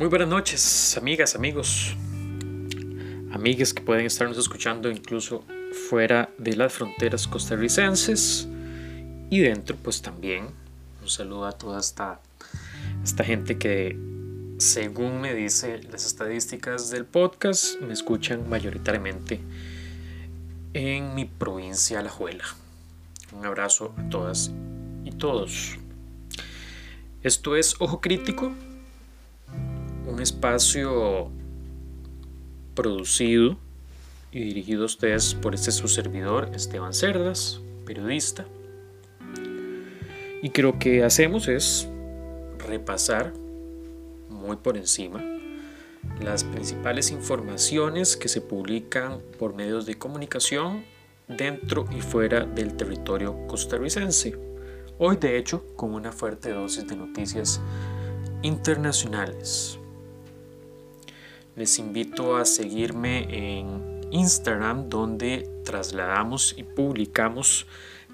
Muy buenas noches, amigas, amigos, amigas que pueden estarnos escuchando incluso fuera de las fronteras costarricenses y dentro, pues también un saludo a toda esta, esta gente que, según me dice las estadísticas del podcast, me escuchan mayoritariamente en mi provincia Alajuela. Un abrazo a todas y todos. Esto es Ojo Crítico, espacio producido y dirigido a ustedes por este su servidor Esteban Cerdas, periodista. Y que lo que hacemos es repasar muy por encima las principales informaciones que se publican por medios de comunicación dentro y fuera del territorio costarricense. Hoy de hecho con una fuerte dosis de noticias internacionales. Les invito a seguirme en Instagram donde trasladamos y publicamos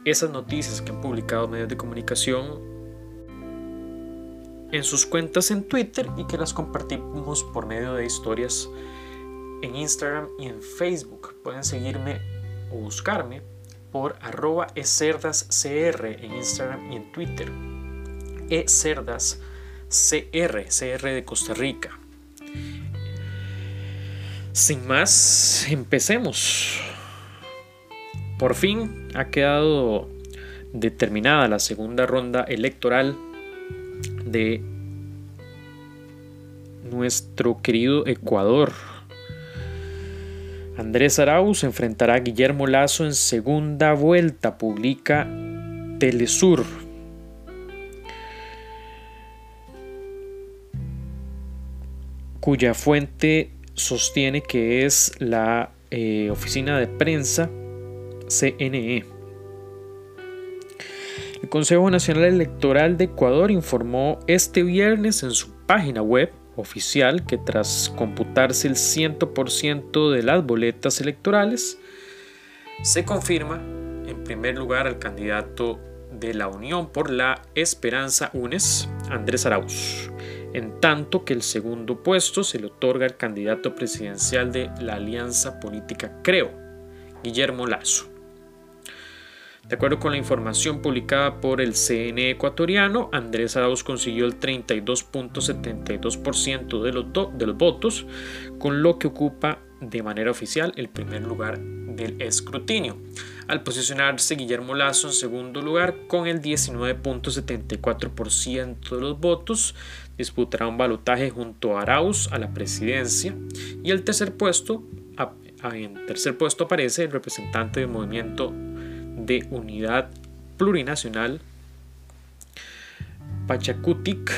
esas noticias que han publicado medios de comunicación en sus cuentas en Twitter y que las compartimos por medio de historias en Instagram y en Facebook. Pueden seguirme o buscarme por arroba ecerdascr en Instagram y en Twitter. ecerdascr, CR de Costa Rica. Sin más, empecemos. Por fin ha quedado determinada la segunda ronda electoral de nuestro querido Ecuador. Andrés Arauz enfrentará a Guillermo Lazo en segunda vuelta, publica Telesur. cuya fuente sostiene que es la eh, oficina de prensa CNE. El Consejo Nacional Electoral de Ecuador informó este viernes en su página web oficial que tras computarse el 100% de las boletas electorales, se confirma en primer lugar al candidato de la Unión por la Esperanza UNES, Andrés Arauz, en tanto que el segundo puesto se le otorga al candidato presidencial de la Alianza Política Creo, Guillermo Lazo. De acuerdo con la información publicada por el CNE ecuatoriano, Andrés Arauz consiguió el 32.72% de, los de los votos, con lo que ocupa de manera oficial el primer lugar del escrutinio, al posicionarse Guillermo Lazo en segundo lugar con el 19.74% de los votos, disputará un balotaje junto a Arauz a la presidencia y el tercer puesto, en tercer puesto aparece el representante del movimiento de unidad plurinacional Pachacutic,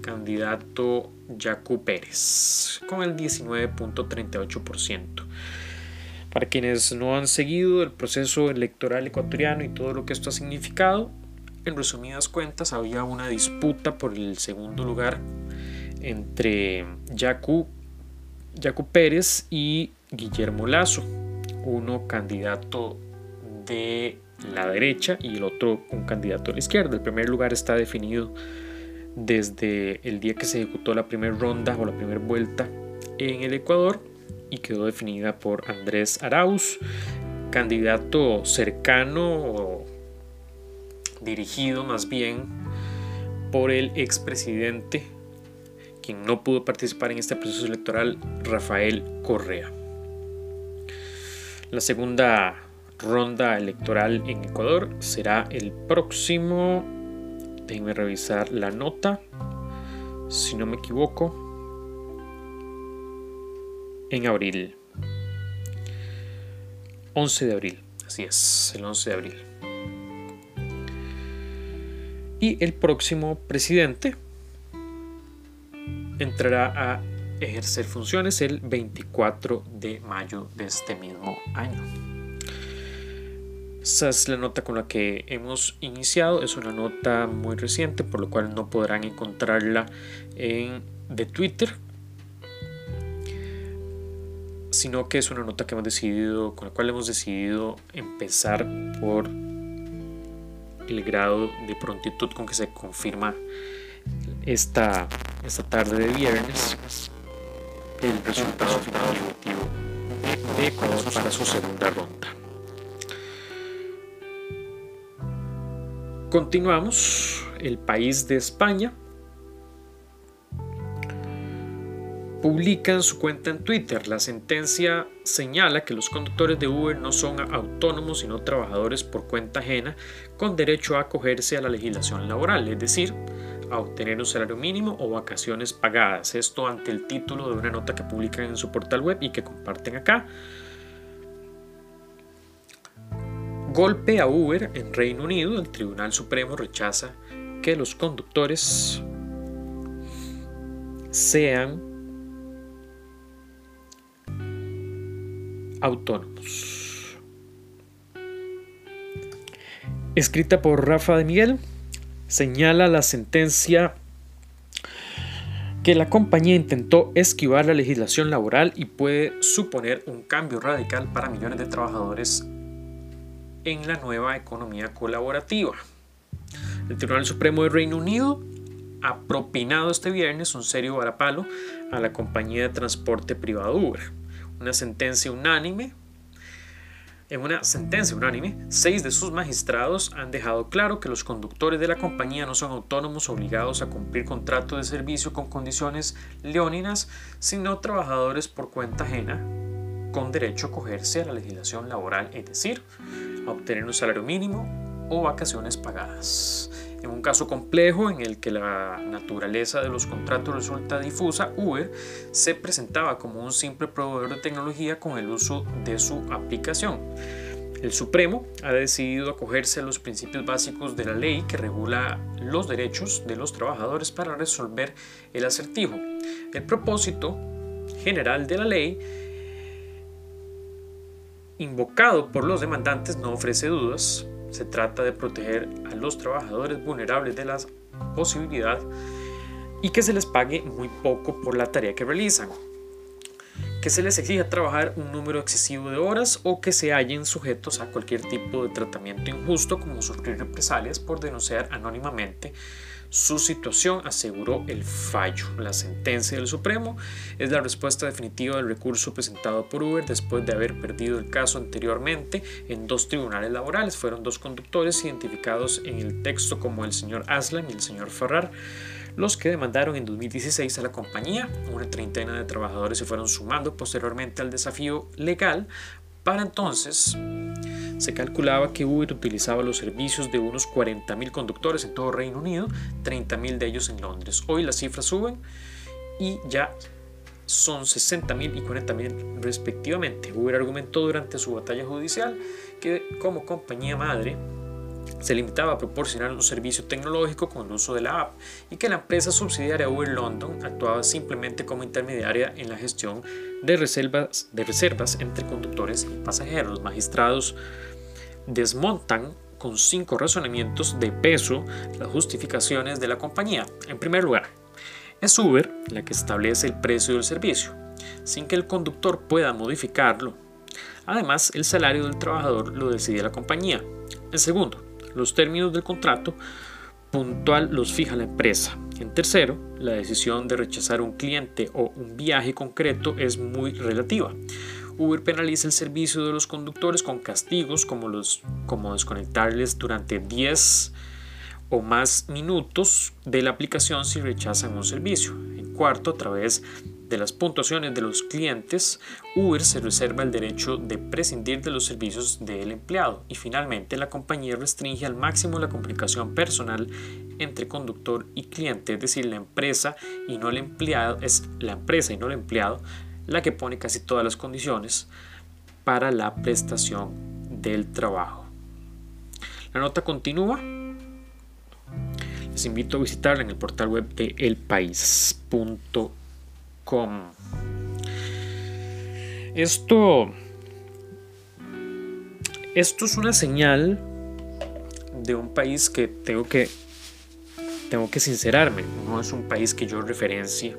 candidato Yacu Pérez, con el 19.38%. Para quienes no han seguido el proceso electoral ecuatoriano y todo lo que esto ha significado, en resumidas cuentas había una disputa por el segundo lugar entre Yacu, Yacu Pérez y Guillermo Lazo, uno candidato de la derecha y el otro un candidato a la izquierda. El primer lugar está definido desde el día que se ejecutó la primera ronda o la primera vuelta en el Ecuador y quedó definida por Andrés Arauz, candidato cercano dirigido más bien por el expresidente, quien no pudo participar en este proceso electoral, Rafael Correa. La segunda ronda electoral en Ecuador será el próximo, déjenme revisar la nota, si no me equivoco, en abril. 11 de abril, así es, el 11 de abril. Y el próximo presidente entrará a ejercer funciones el 24 de mayo de este mismo año. Esa es la nota con la que hemos iniciado. Es una nota muy reciente, por lo cual no podrán encontrarla en de Twitter, sino que es una nota que hemos decidido, con la cual hemos decidido empezar por el grado de prontitud con que se confirma esta, esta tarde de viernes el resultado final de Ecuador para su segunda ronda. Continuamos. El país de España publica en su cuenta en Twitter. La sentencia señala que los conductores de Uber no son autónomos sino trabajadores por cuenta ajena con derecho a acogerse a la legislación laboral, es decir, a obtener un salario mínimo o vacaciones pagadas. Esto ante el título de una nota que publican en su portal web y que comparten acá. Golpe a Uber en Reino Unido. El Tribunal Supremo rechaza que los conductores sean autónomos. Escrita por Rafa de Miguel, señala la sentencia que la compañía intentó esquivar la legislación laboral y puede suponer un cambio radical para millones de trabajadores en la nueva economía colaborativa. El Tribunal Supremo de Reino Unido ha propinado este viernes un serio varapalo a la compañía de transporte privado Uber. Una sentencia unánime en una sentencia unánime, seis de sus magistrados han dejado claro que los conductores de la compañía no son autónomos obligados a cumplir contrato de servicio con condiciones leóninas, sino trabajadores por cuenta ajena con derecho a acogerse a la legislación laboral, es decir, a obtener un salario mínimo o vacaciones pagadas. En un caso complejo en el que la naturaleza de los contratos resulta difusa, Uber se presentaba como un simple proveedor de tecnología con el uso de su aplicación. El Supremo ha decidido acogerse a los principios básicos de la ley que regula los derechos de los trabajadores para resolver el acertijo. El propósito general de la ley invocado por los demandantes no ofrece dudas, se trata de proteger a los trabajadores vulnerables de la posibilidad y que se les pague muy poco por la tarea que realizan, que se les exija trabajar un número excesivo de horas o que se hallen sujetos a cualquier tipo de tratamiento injusto como sufrir represalias por denunciar anónimamente su situación, aseguró el fallo. La sentencia del Supremo es la respuesta definitiva del recurso presentado por Uber después de haber perdido el caso anteriormente en dos tribunales laborales. Fueron dos conductores identificados en el texto como el señor Aslan y el señor Ferrar los que demandaron en 2016 a la compañía. Una treintena de trabajadores se fueron sumando posteriormente al desafío legal. Para entonces, se calculaba que Uber utilizaba los servicios de unos 40.000 conductores en todo Reino Unido, 30.000 de ellos en Londres. Hoy las cifras suben y ya son 60.000 y 40.000 respectivamente. Uber argumentó durante su batalla judicial que como compañía madre se limitaba a proporcionar un servicio tecnológico con el uso de la app y que la empresa subsidiaria Uber London actuaba simplemente como intermediaria en la gestión de reservas, de reservas entre conductores y pasajeros. Los magistrados desmontan con cinco razonamientos de peso las justificaciones de la compañía. En primer lugar, es Uber la que establece el precio del servicio, sin que el conductor pueda modificarlo. Además, el salario del trabajador lo decide la compañía. En segundo, los términos del contrato puntual los fija la empresa. En tercero, la decisión de rechazar un cliente o un viaje concreto es muy relativa. Uber penaliza el servicio de los conductores con castigos como, los, como desconectarles durante 10 o más minutos de la aplicación si rechazan un servicio. En cuarto, a través de las puntuaciones de los clientes, Uber se reserva el derecho de prescindir de los servicios del empleado y finalmente la compañía restringe al máximo la comunicación personal entre conductor y cliente, es decir, la empresa y no el empleado, es la empresa y no el empleado la que pone casi todas las condiciones para la prestación del trabajo. La nota continúa. Les invito a visitarla en el portal web de elpaís.com esto, esto es una señal de un país que tengo que tengo que sincerarme, no es un país que yo referencie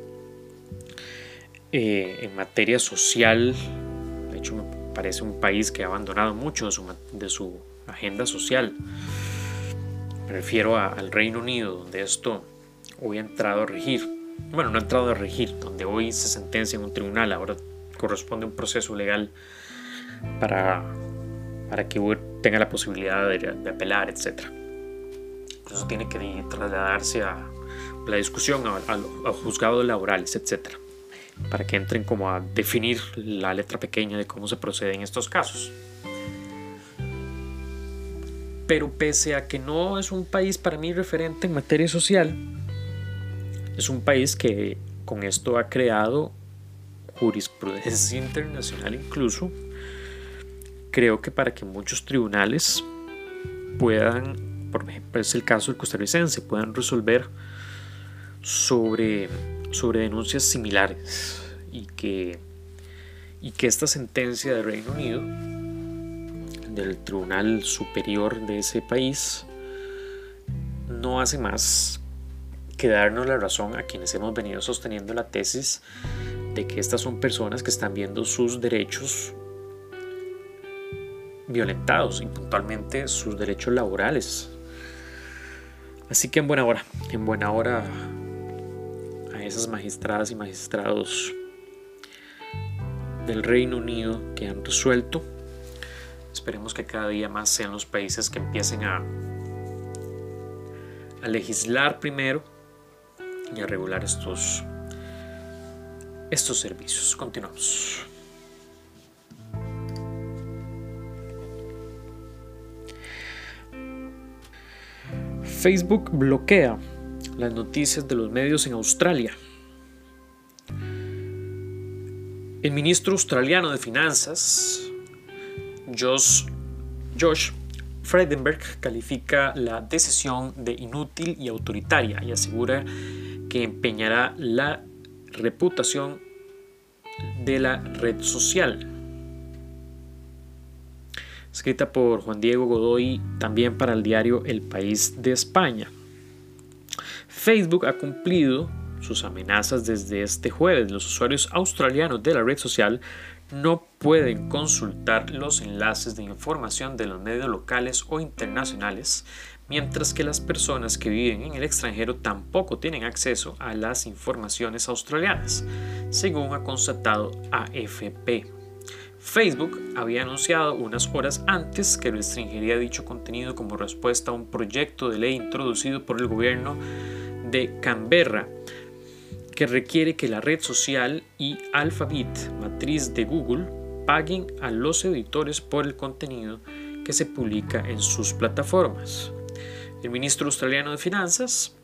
eh, en materia social. De hecho, me parece un país que ha abandonado mucho de su, de su agenda social. Me refiero al Reino Unido, donde esto hoy ha entrado a regir. Bueno, no ha entrado a regir, donde hoy se sentencia en un tribunal, ahora corresponde un proceso legal para, para que tenga la posibilidad de, apelar, etc. Eso tiene que trasladarse a la discusión a, a, juzgados laborales, etc. Para que entren como a definir la letra pequeña de cómo se procede en estos casos. Pero pese a que no es un país para mí referente en materia social, es un país que con esto ha creado jurisprudencia internacional incluso. Creo que para que muchos tribunales puedan, por ejemplo es el caso del costarricense, puedan resolver sobre, sobre denuncias similares y que, y que esta sentencia del Reino Unido del Tribunal Superior de ese país no hace más que darnos la razón a quienes hemos venido sosteniendo la tesis de que estas son personas que están viendo sus derechos violentados y puntualmente sus derechos laborales. Así que en buena hora, en buena hora esas magistradas y magistrados del Reino Unido que han resuelto Esperemos que cada día más sean los países que empiecen a, legislar primero y a regular estos, estos servicios. Continuamos. Facebook bloquea las noticias de los medios en Australia. El ministro australiano de Finanzas, Josh, Josh Freidenberg califica la decisión de inútil y autoritaria y asegura que empeñará la reputación de la red social. Escrita por Juan Diego Godoy, también para el diario El País de España. Facebook ha cumplido sus amenazas desde este jueves. Los usuarios australianos de la red social no pueden consultar los enlaces de información de los medios locales o internacionales, mientras que las personas que viven en el extranjero tampoco tienen acceso a las informaciones australianas, según ha constatado AFP. Facebook había anunciado unas horas antes que restringiría dicho contenido como respuesta a un proyecto de ley introducido por el gobierno de Canberra que requiere que la red social y Alphabet, matriz de Google, paguen a los editores por el contenido que se publica en sus plataformas. El ministro australiano de Finanzas,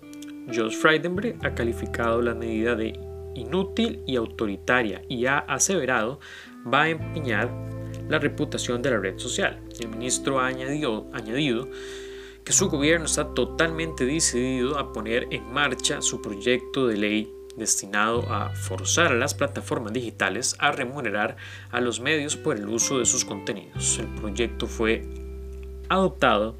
Josh Frydenberg, ha calificado la medida de inútil y autoritaria y ha aseverado va a empeñar la reputación de la red social. El ministro ha añadido, añadido que su gobierno está totalmente decidido a poner en marcha su proyecto de ley destinado a forzar a las plataformas digitales a remunerar a los medios por el uso de sus contenidos. El proyecto fue adoptado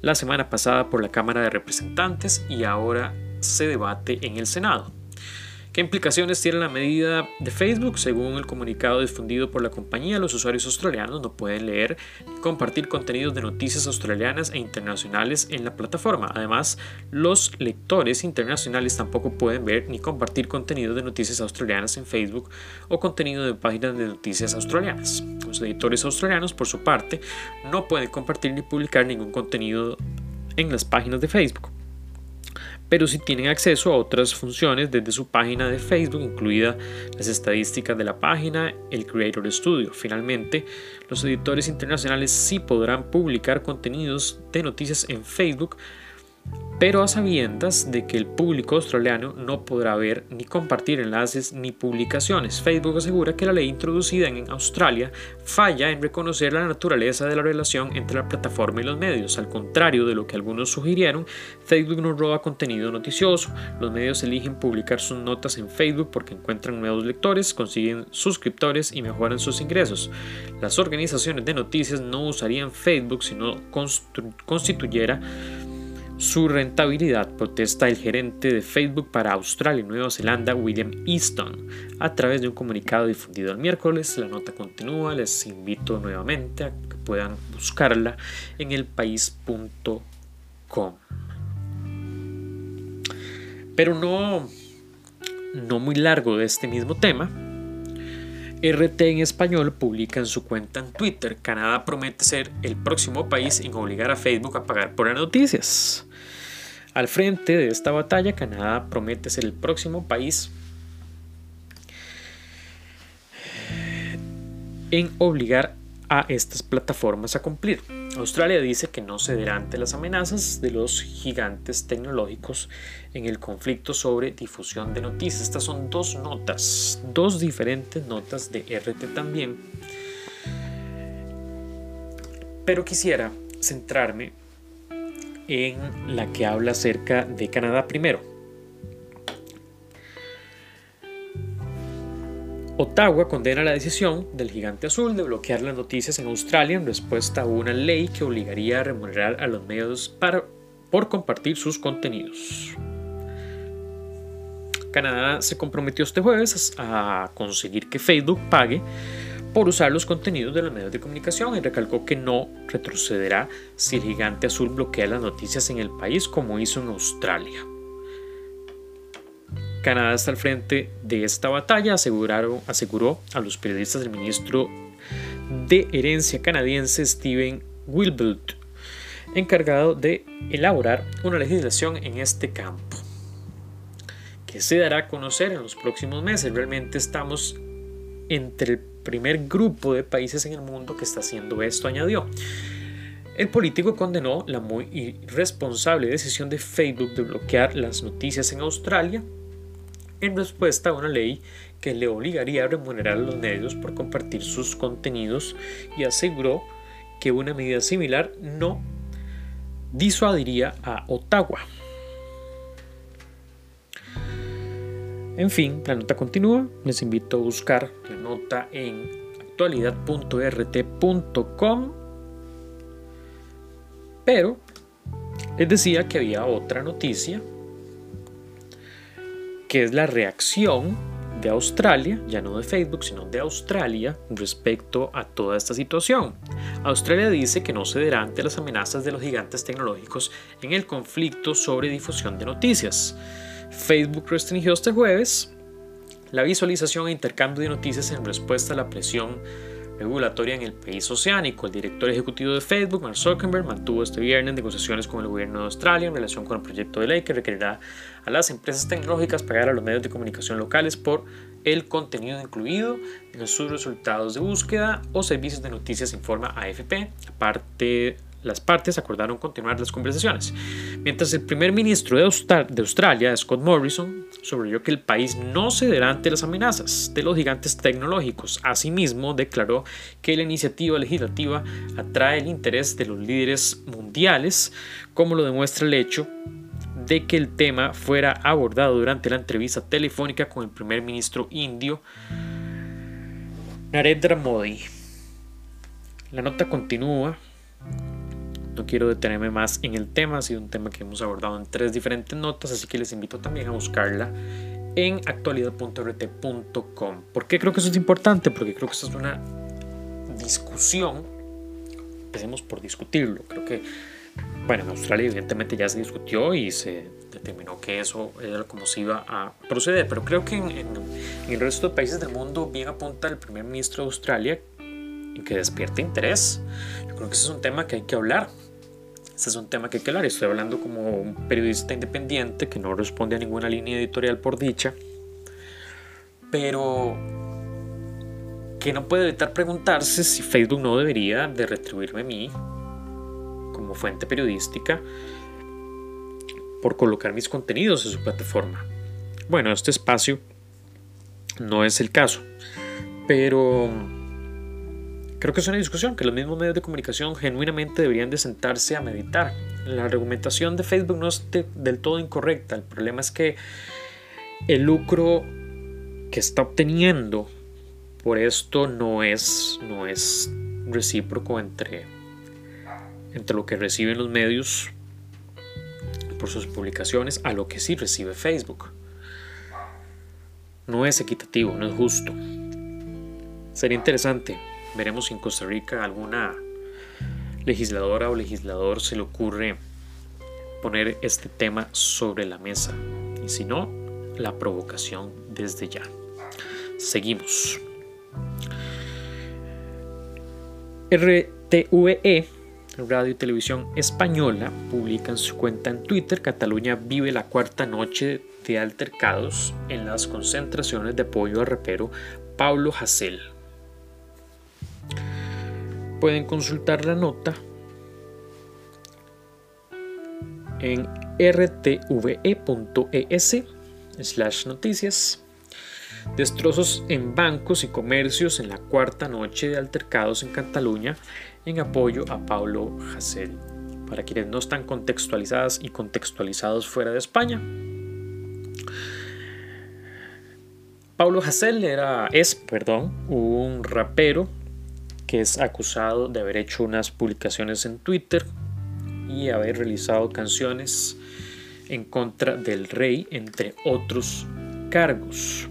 la semana pasada por la Cámara de Representantes y ahora se debate en el Senado. ¿Qué implicaciones tiene la medida de Facebook? Según el comunicado difundido por la compañía, los usuarios australianos no pueden leer ni compartir contenidos de noticias australianas e internacionales en la plataforma. Además, los lectores internacionales tampoco pueden ver ni compartir contenidos de noticias australianas en Facebook o contenido de páginas de noticias australianas. Los editores australianos, por su parte, no pueden compartir ni publicar ningún contenido en las páginas de Facebook pero si tienen acceso a otras funciones desde su página de Facebook, incluida las estadísticas de la página, el Creator Studio. Finalmente, los editores internacionales sí podrán publicar contenidos de noticias en Facebook pero a sabiendas de que el público australiano no podrá ver ni compartir enlaces ni publicaciones. Facebook asegura que la ley introducida en Australia falla en reconocer la naturaleza de la relación entre la plataforma y los medios. Al contrario de lo que algunos sugirieron, Facebook no roba contenido noticioso. Los medios eligen publicar sus notas en Facebook porque encuentran nuevos lectores, consiguen suscriptores y mejoran sus ingresos. Las organizaciones de noticias no usarían Facebook si no constituyera su rentabilidad, protesta el gerente de Facebook para Australia y Nueva Zelanda, William Easton, a través de un comunicado difundido el miércoles. La nota continúa, les invito nuevamente a que puedan buscarla en elpaís.com. Pero no, no muy largo de este mismo tema, RT en español publica en su cuenta en Twitter, Canadá promete ser el próximo país en obligar a Facebook a pagar por las noticias. Al frente de esta batalla, Canadá promete ser el próximo país en obligar a estas plataformas a cumplir. Australia dice que no cederá ante las amenazas de los gigantes tecnológicos en el conflicto sobre difusión de noticias. Estas son dos notas, dos diferentes notas de RT también. Pero quisiera centrarme en la que habla acerca de Canadá primero. Ottawa condena la decisión del gigante azul de bloquear las noticias en Australia en respuesta a una ley que obligaría a remunerar a los medios para, por compartir sus contenidos. Canadá se comprometió este jueves a conseguir que Facebook pague por usar los contenidos de los medios de comunicación y recalcó que no retrocederá si el gigante azul bloquea las noticias en el país como hizo en Australia. Canadá está al frente de esta batalla, aseguraron, aseguró a los periodistas el ministro de Herencia canadiense Steven Wilbert, encargado de elaborar una legislación en este campo, que se dará a conocer en los próximos meses. Realmente estamos entre el primer grupo de países en el mundo que está haciendo esto, añadió. El político condenó la muy irresponsable decisión de Facebook de bloquear las noticias en Australia en respuesta a una ley que le obligaría a remunerar a los medios por compartir sus contenidos y aseguró que una medida similar no disuadiría a Ottawa. En fin, la nota continúa. Les invito a buscar la nota en actualidad.rt.com. Pero les decía que había otra noticia que es la reacción de Australia, ya no de Facebook, sino de Australia respecto a toda esta situación. Australia dice que no cederá ante las amenazas de los gigantes tecnológicos en el conflicto sobre difusión de noticias. Facebook restringió este jueves la visualización e intercambio de noticias en respuesta a la presión regulatoria en el país oceánico. El director ejecutivo de Facebook, Mark Zuckerberg, mantuvo este viernes negociaciones con el gobierno de Australia en relación con el proyecto de ley que requerirá a las empresas tecnológicas pagar a los medios de comunicación locales por el contenido incluido en sus resultados de búsqueda o servicios de noticias, informa AFP. Aparte las partes acordaron continuar las conversaciones, mientras el primer ministro de, Australia, Scott Morrison, subrayó que el país no cederá ante las amenazas de los gigantes tecnológicos. Asimismo, declaró que la iniciativa legislativa atrae el interés de los líderes mundiales, como lo demuestra el hecho de que el tema fuera abordado durante la entrevista telefónica con el primer ministro indio Narendra Modi. La nota continúa no quiero detenerme más en el tema, ha sido un tema que hemos abordado en tres diferentes notas, así que les invito también a buscarla en actualidad.rt.com. ¿Por qué creo que eso es importante? Porque creo que eso es una discusión. Empecemos por discutirlo. Creo que, bueno, en Australia evidentemente ya se discutió y se determinó que eso era como se iba a proceder, pero creo que en, en el resto de países del mundo bien apunta el primer ministro de Australia en que despierta interés. Yo creo que ese es un tema que hay que hablar. Este es un tema que hay que hablar. Estoy hablando como un periodista independiente que no responde a ninguna línea editorial por dicha, pero que no puede evitar preguntarse si Facebook no debería de retribuirme a mí como fuente periodística por colocar mis contenidos en su plataforma. Bueno, este espacio no es el caso, pero Creo que es una discusión que los mismos medios de comunicación genuinamente deberían de sentarse a meditar. La argumentación de Facebook no es del todo incorrecta. El problema es que el lucro que está obteniendo por esto no es, no es recíproco entre, entre lo que reciben los medios por sus publicaciones a lo que sí recibe Facebook. No es equitativo, no es justo. Sería interesante Veremos si en Costa Rica alguna legisladora o legislador se le ocurre poner este tema sobre la mesa y si no, la provocación desde ya. Seguimos. RTVE, Radio y Televisión Española, publica en su cuenta en Twitter, Cataluña vive la cuarta noche de altercados en las concentraciones de apoyo al repero Pablo Hasél. Pueden consultar la nota en rtve.es slash noticias. Destrozos en bancos y comercios en la cuarta noche de altercados en Cataluña en apoyo a Pablo Hasél. Para quienes no están contextualizadas y contextualizados fuera de España, Pablo Hasél era, es perdón, un rapero que es acusado de haber hecho unas publicaciones en Twitter y haber realizado canciones en contra del rey, entre otros cargos.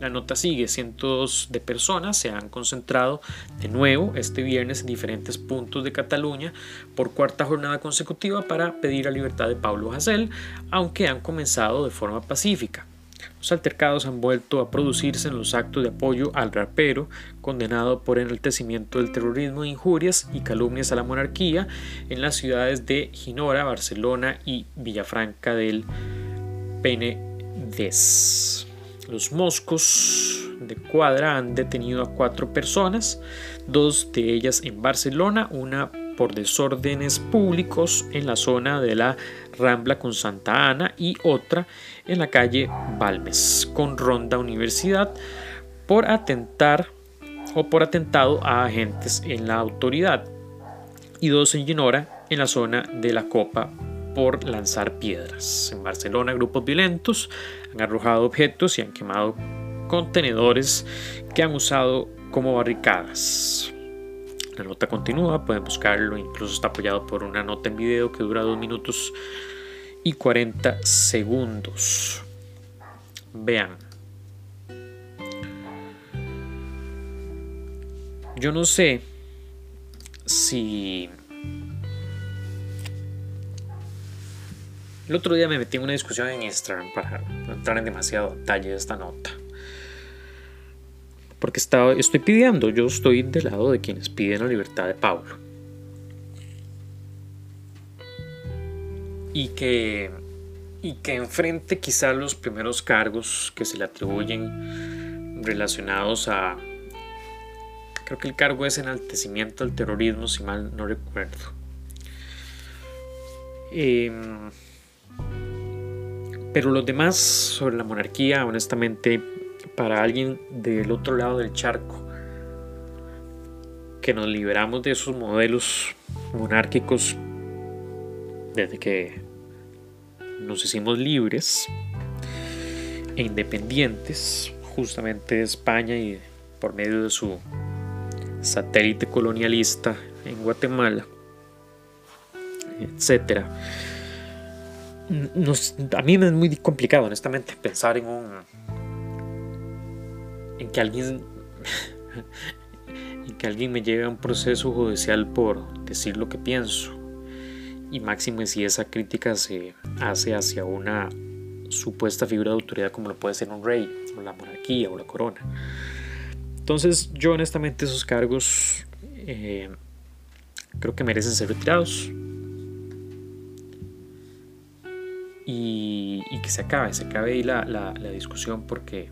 La nota sigue, cientos de personas se han concentrado de nuevo este viernes en diferentes puntos de Cataluña por cuarta jornada consecutiva para pedir la libertad de Pablo Hasél, aunque han comenzado de forma pacífica. Los altercados han vuelto a producirse en los actos de apoyo al rapero, condenado por enaltecimiento del terrorismo, injurias y calumnias a la monarquía en las ciudades de Ginora, Barcelona y Villafranca del Penedès. Los moscos de Cuadra han detenido a cuatro personas, dos de ellas en Barcelona, una por desórdenes públicos en la zona de la Rambla con Santa Ana y otra en la calle Balmes con Ronda Universidad por atentar o por atentado a agentes en la autoridad y dos en Ginora en la zona de la Copa por lanzar piedras. En Barcelona grupos violentos han arrojado objetos y han quemado contenedores que han usado como barricadas. La nota continúa, pueden buscarlo, incluso está apoyado por una nota en video que dura 2 minutos y 40 segundos. Vean. Yo no sé si... El otro día me metí en una discusión en Instagram para no entrar en demasiado detalle de esta nota porque estoy pidiendo, yo estoy del lado de quienes piden la libertad de Pablo. Y que, y que enfrente quizá los primeros cargos que se le atribuyen relacionados a... Creo que el cargo es enaltecimiento al terrorismo, si mal no recuerdo. Em, pero los demás sobre la monarquía, honestamente, para alguien del otro lado del charco, que nos liberamos de esos modelos monárquicos desde que nos hicimos libres e independientes, justamente de España y por medio de su satélite colonialista en Guatemala, etcétera. a mí me es muy complicado, honestamente, pensar en un en que alguien en que alguien me lleve a un proceso judicial por decir lo que pienso. Y máximo si esa crítica se hace hacia una supuesta figura de autoridad como lo puede ser un rey o la monarquía o la corona. Entonces yo honestamente esos cargos eh, creo que merecen ser retirados. Y, que se acabe, se acabe ahí la, la discusión porque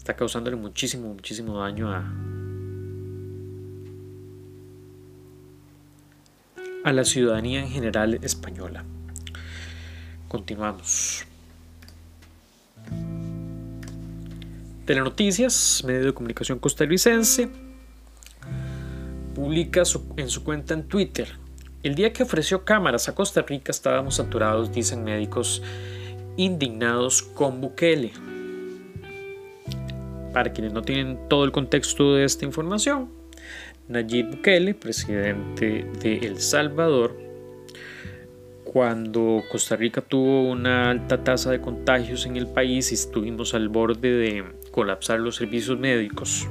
está causándole muchísimo, muchísimo daño a, a la ciudadanía en general española. Continuamos. Telenoticias, medio de comunicación costarricense, publica en su cuenta en Twitter. El día que ofreció cámaras a Costa Rica estábamos saturados, dicen médicos indignados con Bukele. Para quienes no tienen todo el contexto de esta información, Nayib Bukele, presidente de El Salvador, cuando Costa Rica tuvo una alta tasa de contagios en el país y estuvimos al borde de colapsar los servicios médicos,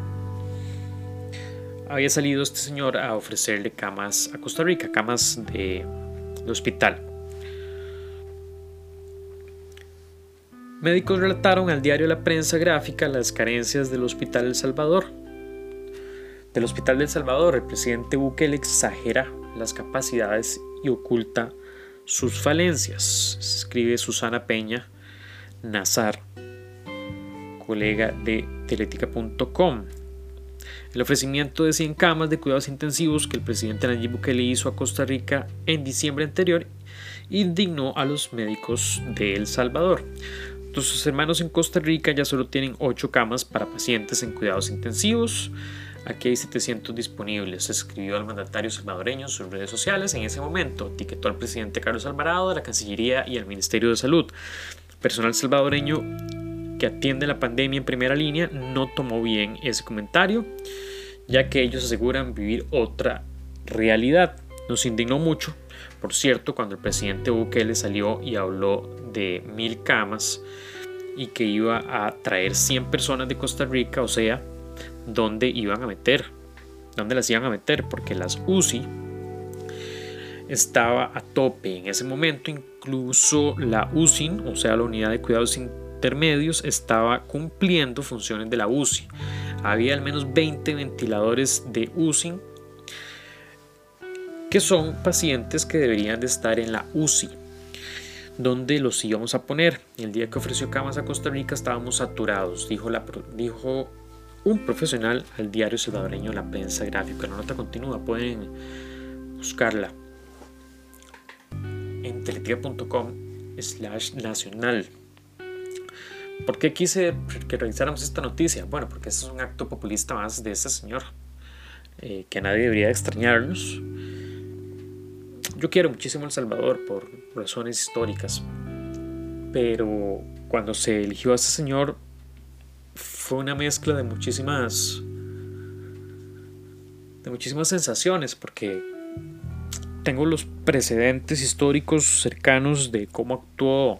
había salido este señor a ofrecerle camas a Costa Rica, camas de, de hospital. Médicos relataron al diario La Prensa Gráfica las carencias del Hospital El Salvador. Del Hospital del Salvador, el presidente Bukele exagera las capacidades y oculta sus falencias, escribe Susana Peña Nazar, colega de teletica.com. El ofrecimiento de 100 camas de cuidados intensivos que el presidente Nayib Bukele hizo a Costa Rica en diciembre anterior indignó a los médicos de El Salvador. Sus hermanos en Costa Rica ya solo tienen 8 camas para pacientes en cuidados intensivos. Aquí hay 700 disponibles, escribió el mandatario salvadoreño en sus redes sociales. En ese momento etiquetó al presidente Carlos Alvarado de la Cancillería y al Ministerio de Salud. Personal salvadoreño que atiende la pandemia en primera línea no tomó bien ese comentario, ya que ellos aseguran vivir otra realidad. Nos indignó mucho, por cierto, cuando el presidente Bukele salió y habló de mil camas y que iba a traer 100 personas de Costa Rica, o sea, ¿dónde iban a meter? ¿Dónde las iban a meter? Porque las UCI estaba a tope en ese momento, incluso la UCIN, o sea, la unidad de cuidados intermedios estaba cumpliendo funciones de la UCI. Había al menos 20 ventiladores de UCI que son pacientes que deberían de estar en la UCI. donde los íbamos a poner? El día que ofreció camas a Costa Rica estábamos saturados, dijo, un profesional al diario salvadoreño La Prensa Gráfica. La nota continúa, pueden buscarla en teletica.com slash nacional. ¿Por qué quise que revisáramos esta noticia? Bueno, porque es un acto populista más de este señor, eh, que nadie debería extrañarnos. Yo quiero muchísimo El Salvador por razones históricas, pero cuando se eligió a este señor fue una mezcla de muchísimas de muchísimas sensaciones porque tengo los precedentes históricos cercanos de cómo actuó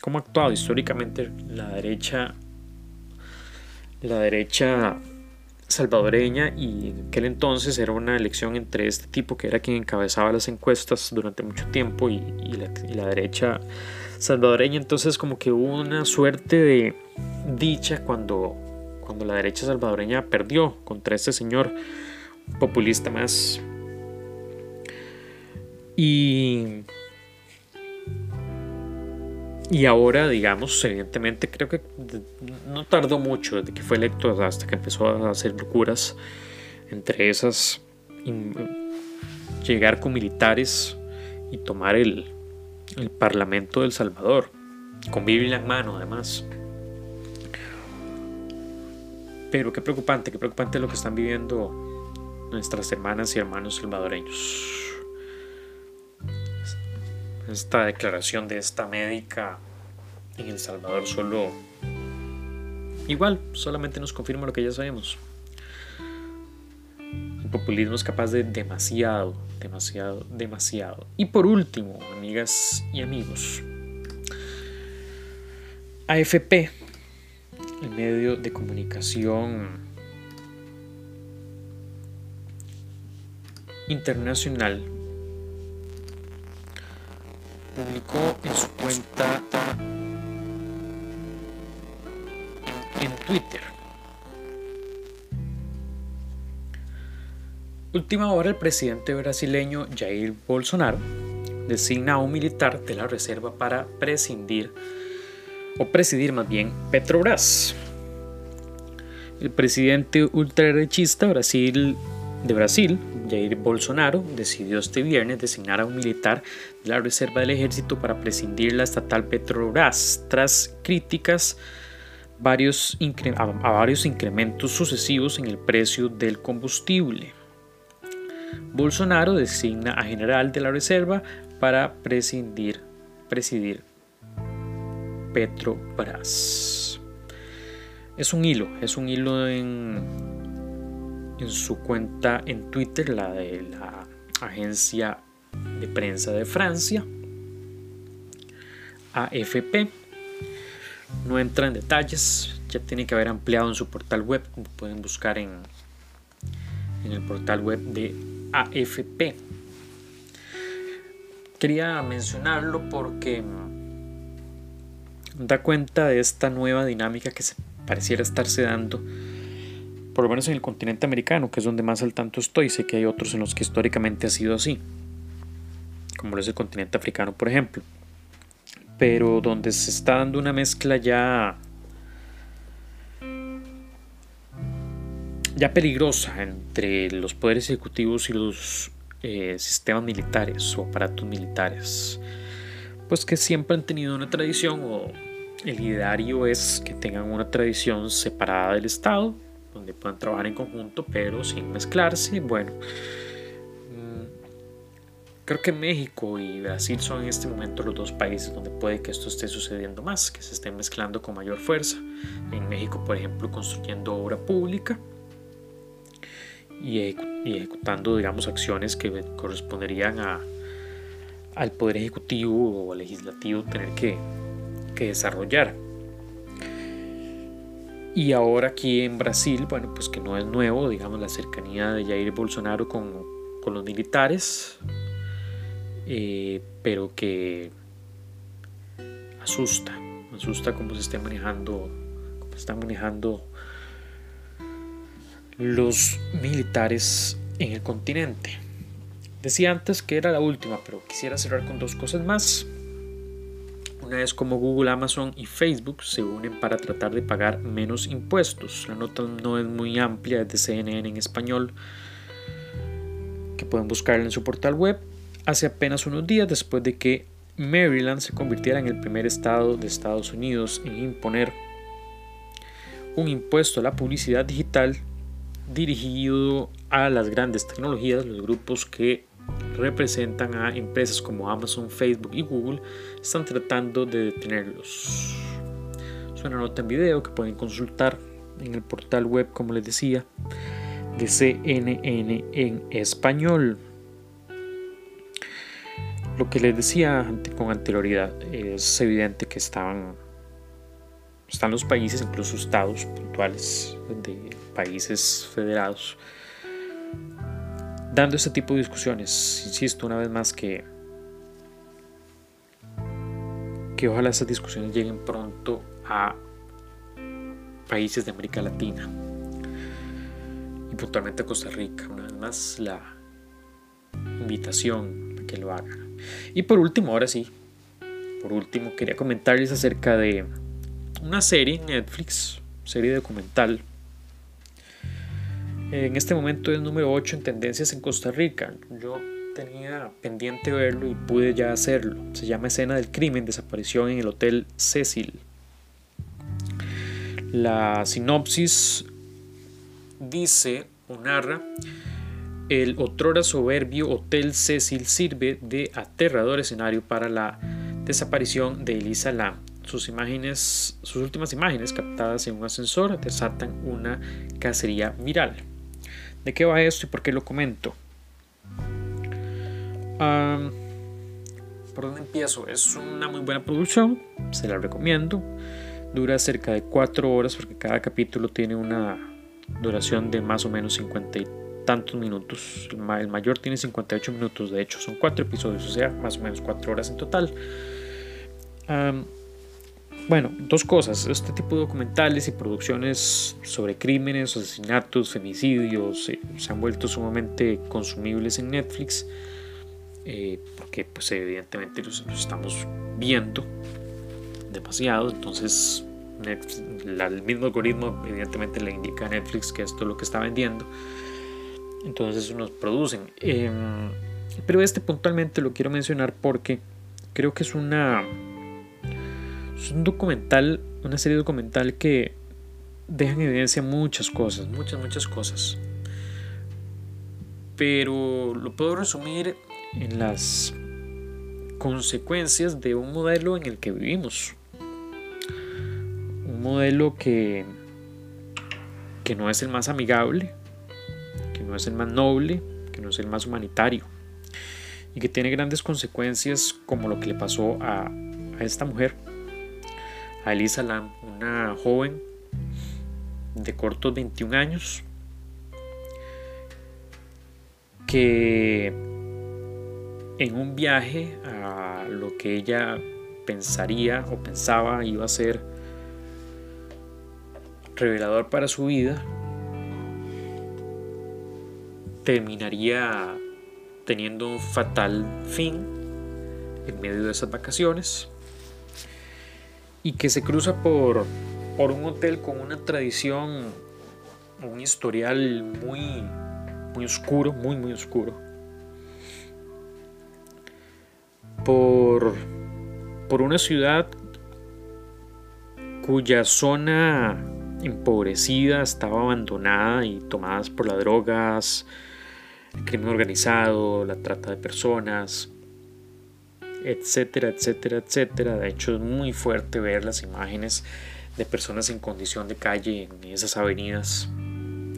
cómo ha actuado históricamente la derecha la derecha salvadoreña y en aquel entonces era una elección entre este tipo que era quien encabezaba las encuestas durante mucho tiempo y, la, derecha salvadoreña. Entonces como que hubo una suerte de dicha cuando, cuando la derecha salvadoreña perdió contra este señor populista más. Y y ahora, digamos, evidentemente creo que no tardó mucho desde que fue electo hasta que empezó a hacer locuras. Entre esas, llegar con militares y tomar el, Parlamento del Salvador, con Biblia en mano además. Pero qué preocupante, qué preocupante lo que están viviendo nuestras hermanas y hermanos salvadoreños esta declaración de esta médica en El Salvador solo igual, solamente nos confirma lo que ya sabemos. El populismo es capaz de demasiado, demasiado, demasiado. Y por último, amigas y amigos, AFP, el medio de comunicación internacional en su cuenta en Twitter. Última hora, el presidente brasileño Jair Bolsonaro designa a un militar de la reserva para prescindir, o presidir más bien, Petrobras. El presidente ultraderechista Brasil, de Brasil, Jair Bolsonaro decidió este viernes designar a un militar de la Reserva del Ejército para prescindir la estatal Petrobras tras críticas varios a varios incrementos sucesivos en el precio del combustible. Bolsonaro designa a general de la Reserva para prescindir, presidir Petrobras. Es un hilo, es un hilo en en su cuenta en Twitter, la de la agencia de prensa de Francia, AFP. No entra en detalles, ya tiene que haber ampliado en su portal web, pueden buscar en, en el portal web de AFP. Quería mencionarlo porque da cuenta de esta nueva dinámica que pareciera estarse dando, por lo menos en el continente americano, que es donde más al tanto estoy. Sé que hay otros en los que históricamente ha sido así, como es el continente africano, por ejemplo. Pero donde se está dando una mezcla ya ya peligrosa entre los poderes ejecutivos y los eh, sistemas militares o aparatos militares, pues que siempre han tenido una tradición o el ideario es que tengan una tradición separada del Estado, donde puedan trabajar en conjunto pero sin mezclarse. Bueno, mm, creo que México y Brasil son en este momento los dos países donde puede que esto esté sucediendo más, que se estén mezclando con mayor fuerza. En México, por ejemplo, construyendo obra pública y, ejecutando, digamos, acciones que corresponderían a, al Poder Ejecutivo o Legislativo tener que, que desarrollar. Y ahora aquí en Brasil, bueno, pues que no es nuevo, digamos, la cercanía de Jair Bolsonaro con, con los militares, eh, pero que asusta, asusta cómo se está manejando, cómo se están manejando los militares en el continente. Decía antes que era la última, pero quisiera cerrar con dos cosas más. Una es como Google, Amazon y Facebook se unen para tratar de pagar menos impuestos. La nota no es muy amplia, es de CNN en español, que pueden buscarla en su portal web. Hace apenas unos días después de que Maryland se convirtiera en el primer estado de Estados Unidos en imponer un impuesto a la publicidad digital dirigido a las grandes tecnologías, los grupos que representan a empresas como Amazon, Facebook y Google están tratando de detenerlos. Es una nota en video que pueden consultar en el portal web, como les decía, de CNN en español. Lo que les decía con anterioridad es evidente que estaban están los países, incluso estados puntuales de países federados, dando este tipo de discusiones. Insisto una vez más que, que ojalá esas discusiones lleguen pronto a países de América Latina y puntualmente a Costa Rica. Una vez más la invitación a que lo hagan. Y por último, ahora sí, por último quería comentarles acerca de una serie en Netflix, serie documental. En este momento es número 8 en tendencias en Costa Rica. Yo tenía pendiente verlo y pude ya hacerlo. Se llama Escena del Crimen, desaparición en el Hotel Cecil. La sinopsis dice o narra, el otrora soberbio Hotel Cecil sirve de aterrador escenario para la desaparición de Elisa Lam, sus imágenes, sus últimas imágenes captadas en un ascensor desatan una cacería viral. ¿De qué va esto y por qué lo comento? ¿Por dónde empiezo? Es una muy buena producción, se la recomiendo. Dura cerca de 4 horas porque cada capítulo tiene una duración de más o menos 50 y tantos minutos. El, mayor tiene 58 minutos, de hecho son 4 episodios, o sea, más o menos 4 horas en total. Bueno, dos cosas. Este tipo de documentales y producciones sobre crímenes, asesinatos, femicidios eh, se han vuelto sumamente consumibles en Netflix eh, porque pues evidentemente los, estamos viendo demasiado. Entonces el mismo algoritmo evidentemente le indica a Netflix que esto es lo que está vendiendo. Entonces nos producen. Em, pero este puntualmente lo quiero mencionar porque creo que es una es un documental, una serie documental que deja en evidencia muchas cosas, muchas, muchas cosas. Pero lo puedo resumir en las consecuencias de un modelo en el que vivimos. Un modelo que, que no es el más amigable, que no es el más noble, que no es el más humanitario y que tiene grandes consecuencias como lo que le pasó a, a esta mujer a Lam, una joven de cortos 21 años que en un viaje a lo que ella pensaría o pensaba iba a ser revelador para su vida, terminaría teniendo un fatal fin en medio de esas vacaciones y que se cruza por, por un hotel con una tradición, un historial muy, muy oscuro, muy, muy oscuro. Por, por una ciudad cuya zona empobrecida estaba abandonada y tomada por las drogas, el crimen organizado, la trata de personas, etcétera, etcétera, etcétera. De hecho es muy fuerte ver las imágenes de personas en condición de calle en esas avenidas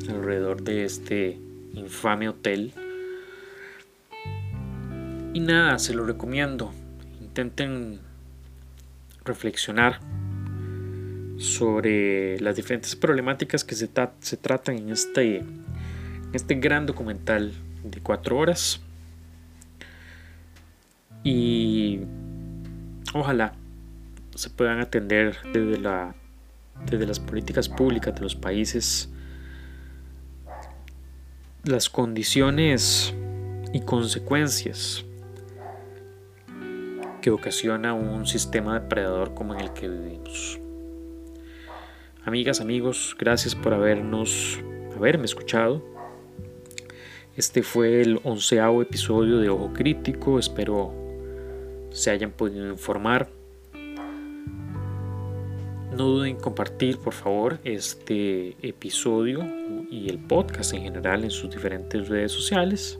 alrededor de este infame hotel. Y nada, se lo recomiendo. Intenten reflexionar sobre las diferentes problemáticas que se, se tratan en este este gran documental de cuatro horas. Y ojalá se puedan atender desde, la, desde las políticas públicas de los países las condiciones y consecuencias que ocasiona un sistema depredador como en el que vivimos. Amigas, amigos, gracias por habernos, haberme escuchado. Este fue el onceavo episodio de Ojo Crítico. Espero se hayan podido informar. No duden en compartir, por favor, este episodio y el podcast en general en sus diferentes redes sociales.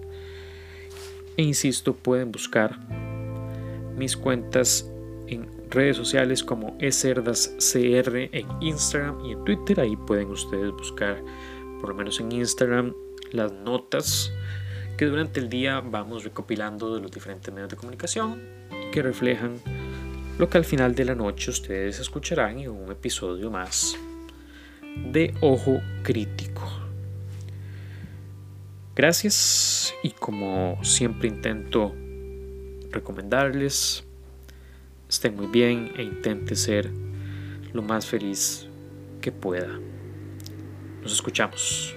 E insisto, pueden buscar mis cuentas en redes sociales como eCerdasCR en Instagram y en Twitter. Ahí pueden ustedes buscar, por lo menos en Instagram, las notas que durante el día vamos recopilando de los diferentes medios de comunicación que reflejan lo que al final de la noche ustedes escucharán en un episodio más de Ojo Crítico. Gracias y como siempre intento recomendarles, estén muy bien e intenten ser lo más feliz que pueda. Nos escuchamos.